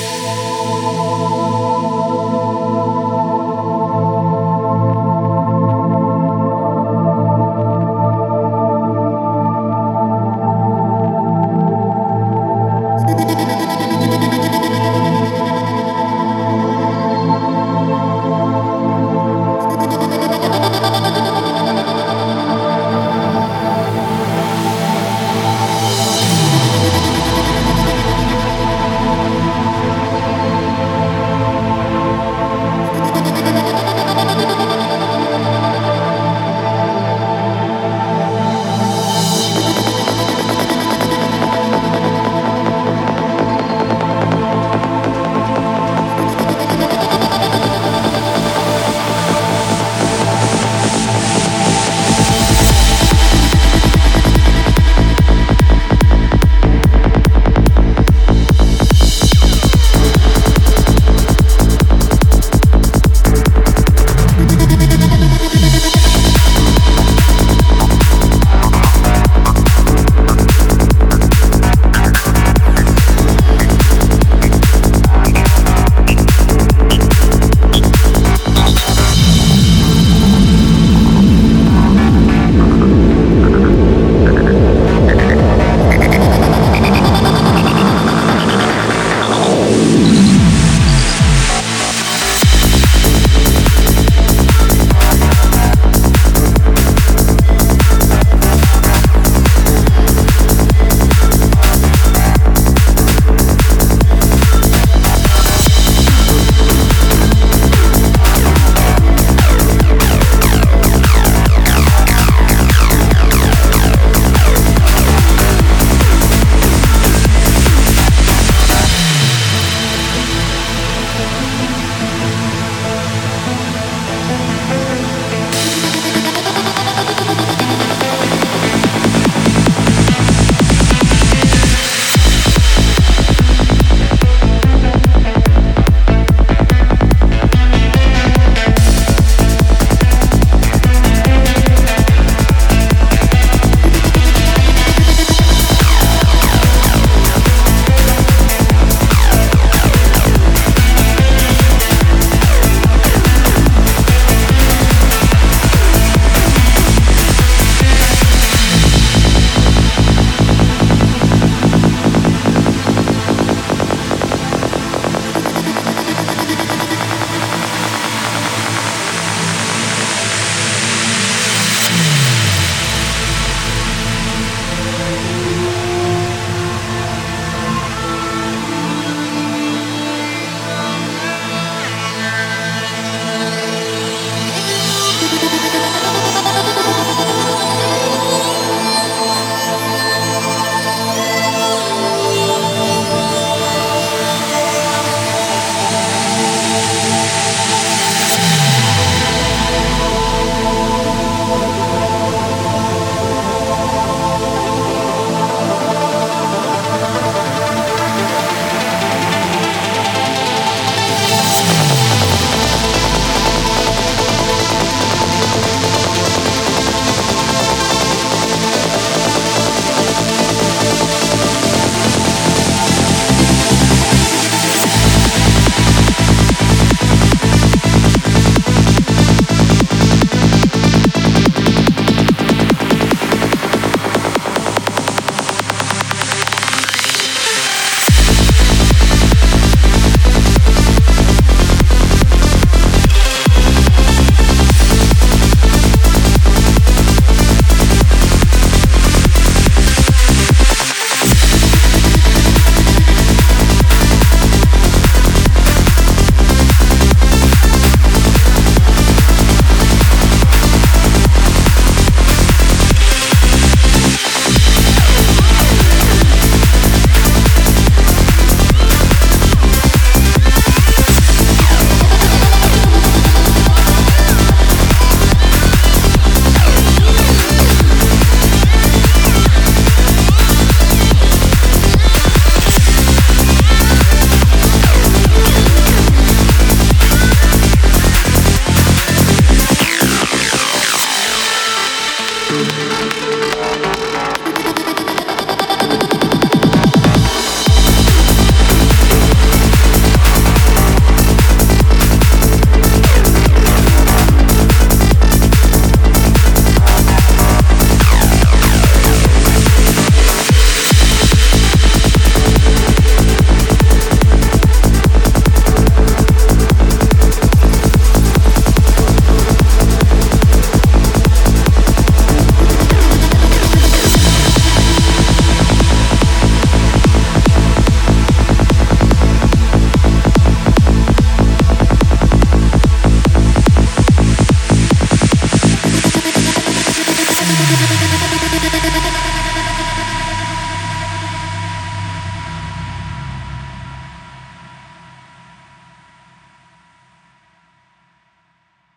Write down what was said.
Música